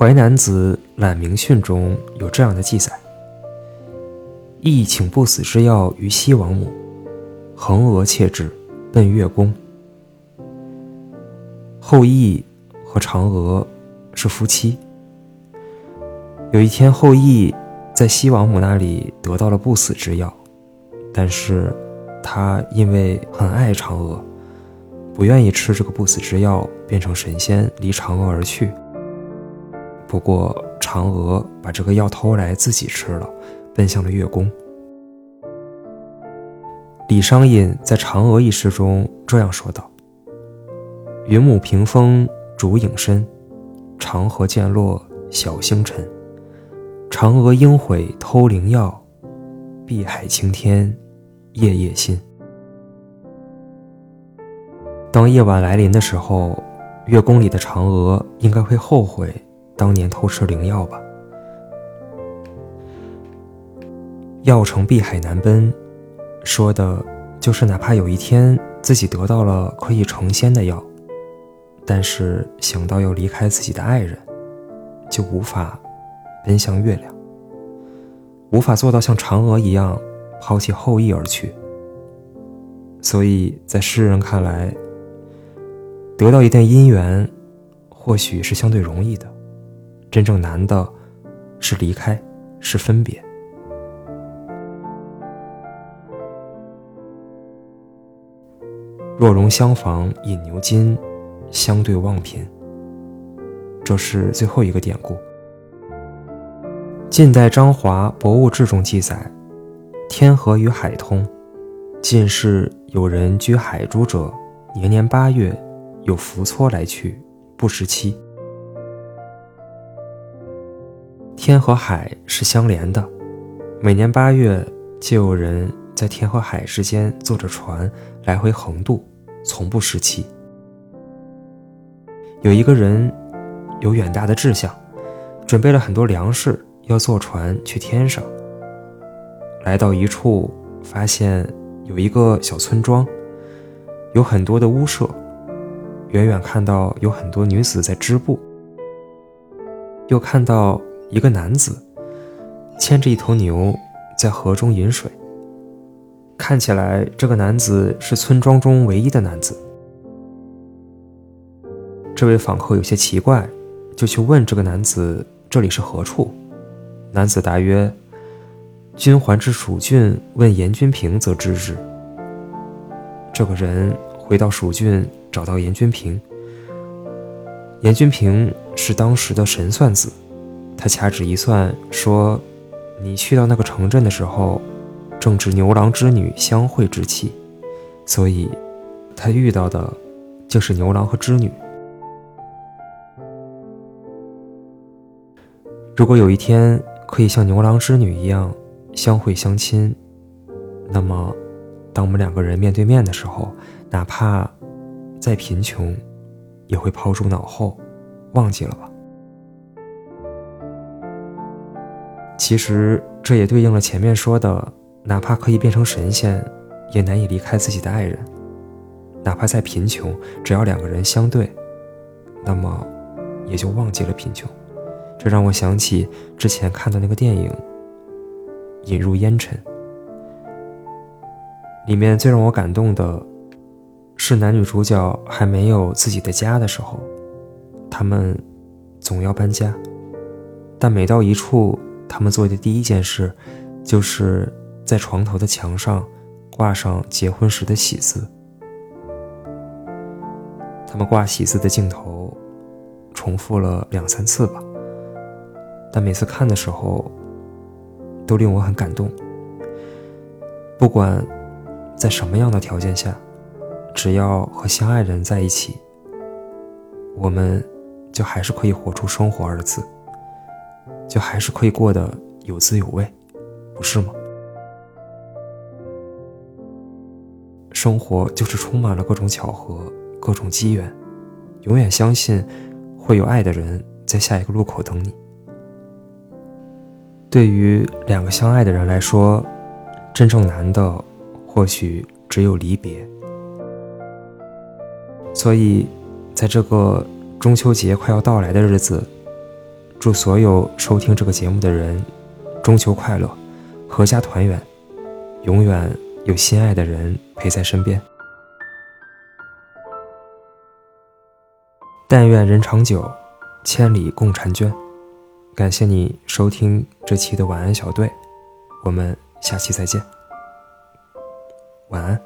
淮南子·览明训》中有这样的记载：“亦请不死之药于西王母，横娥切之，奔月宫。”后羿和嫦娥是夫妻。有一天，后羿在西王母那里得到了不死之药，但是他因为很爱嫦娥，不愿意吃这个不死之药，变成神仙离嫦娥而去。不过，嫦娥把这个药偷来自己吃了，奔向了月宫。李商隐在《嫦娥》一诗中这样说道：“云母屏风烛影深，长河渐落晓星沉。”嫦娥应悔偷灵药，碧海青天夜夜心。当夜晚来临的时候，月宫里的嫦娥应该会后悔当年偷吃灵药吧？药成碧海难奔，说的就是哪怕有一天自己得到了可以成仙的药，但是想到要离开自己的爱人，就无法。奔向月亮，无法做到像嫦娥一样抛弃后羿而去。所以在诗人看来，得到一段姻缘，或许是相对容易的，真正难的是离开，是分别。若容相逢饮牛津，相对望贫。这是最后一个典故。晋代张华《博物志》中记载：“天河与海通，近世有人居海珠者，年年八月有浮撮来去，不识期。天和海是相连的，每年八月就有人在天和海之间坐着船来回横渡，从不失期。有一个人有远大的志向，准备了很多粮食。”要坐船去天上。来到一处，发现有一个小村庄，有很多的屋舍。远远看到有很多女子在织布，又看到一个男子牵着一头牛在河中饮水。看起来这个男子是村庄中唯一的男子。这位访客有些奇怪，就去问这个男子：“这里是何处？”男子答曰：“君还至蜀郡，问严君平，则知之。”这个人回到蜀郡，找到严君平。严君平是当时的神算子，他掐指一算，说：“你去到那个城镇的时候，正值牛郎织女相会之期，所以，他遇到的，就是牛郎和织女。如果有一天，”可以像牛郎织女一样相会相亲，那么，当我们两个人面对面的时候，哪怕再贫穷，也会抛诸脑后，忘记了吧？其实这也对应了前面说的，哪怕可以变成神仙，也难以离开自己的爱人；哪怕再贫穷，只要两个人相对，那么也就忘记了贫穷。这让我想起之前看的那个电影《引入烟尘》，里面最让我感动的是男女主角还没有自己的家的时候，他们总要搬家，但每到一处，他们做的第一件事就是在床头的墙上挂上结婚时的喜字。他们挂喜字的镜头重复了两三次吧。但每次看的时候，都令我很感动。不管在什么样的条件下，只要和相爱的人在一起，我们就还是可以活出“生活”二字，就还是可以过得有滋有味，不是吗？生活就是充满了各种巧合、各种机缘，永远相信会有爱的人在下一个路口等你。对于两个相爱的人来说，真正难的或许只有离别。所以，在这个中秋节快要到来的日子，祝所有收听这个节目的人中秋快乐，阖家团圆，永远有心爱的人陪在身边。但愿人长久，千里共婵娟。感谢你收听这期的晚安小队，我们下期再见，晚安。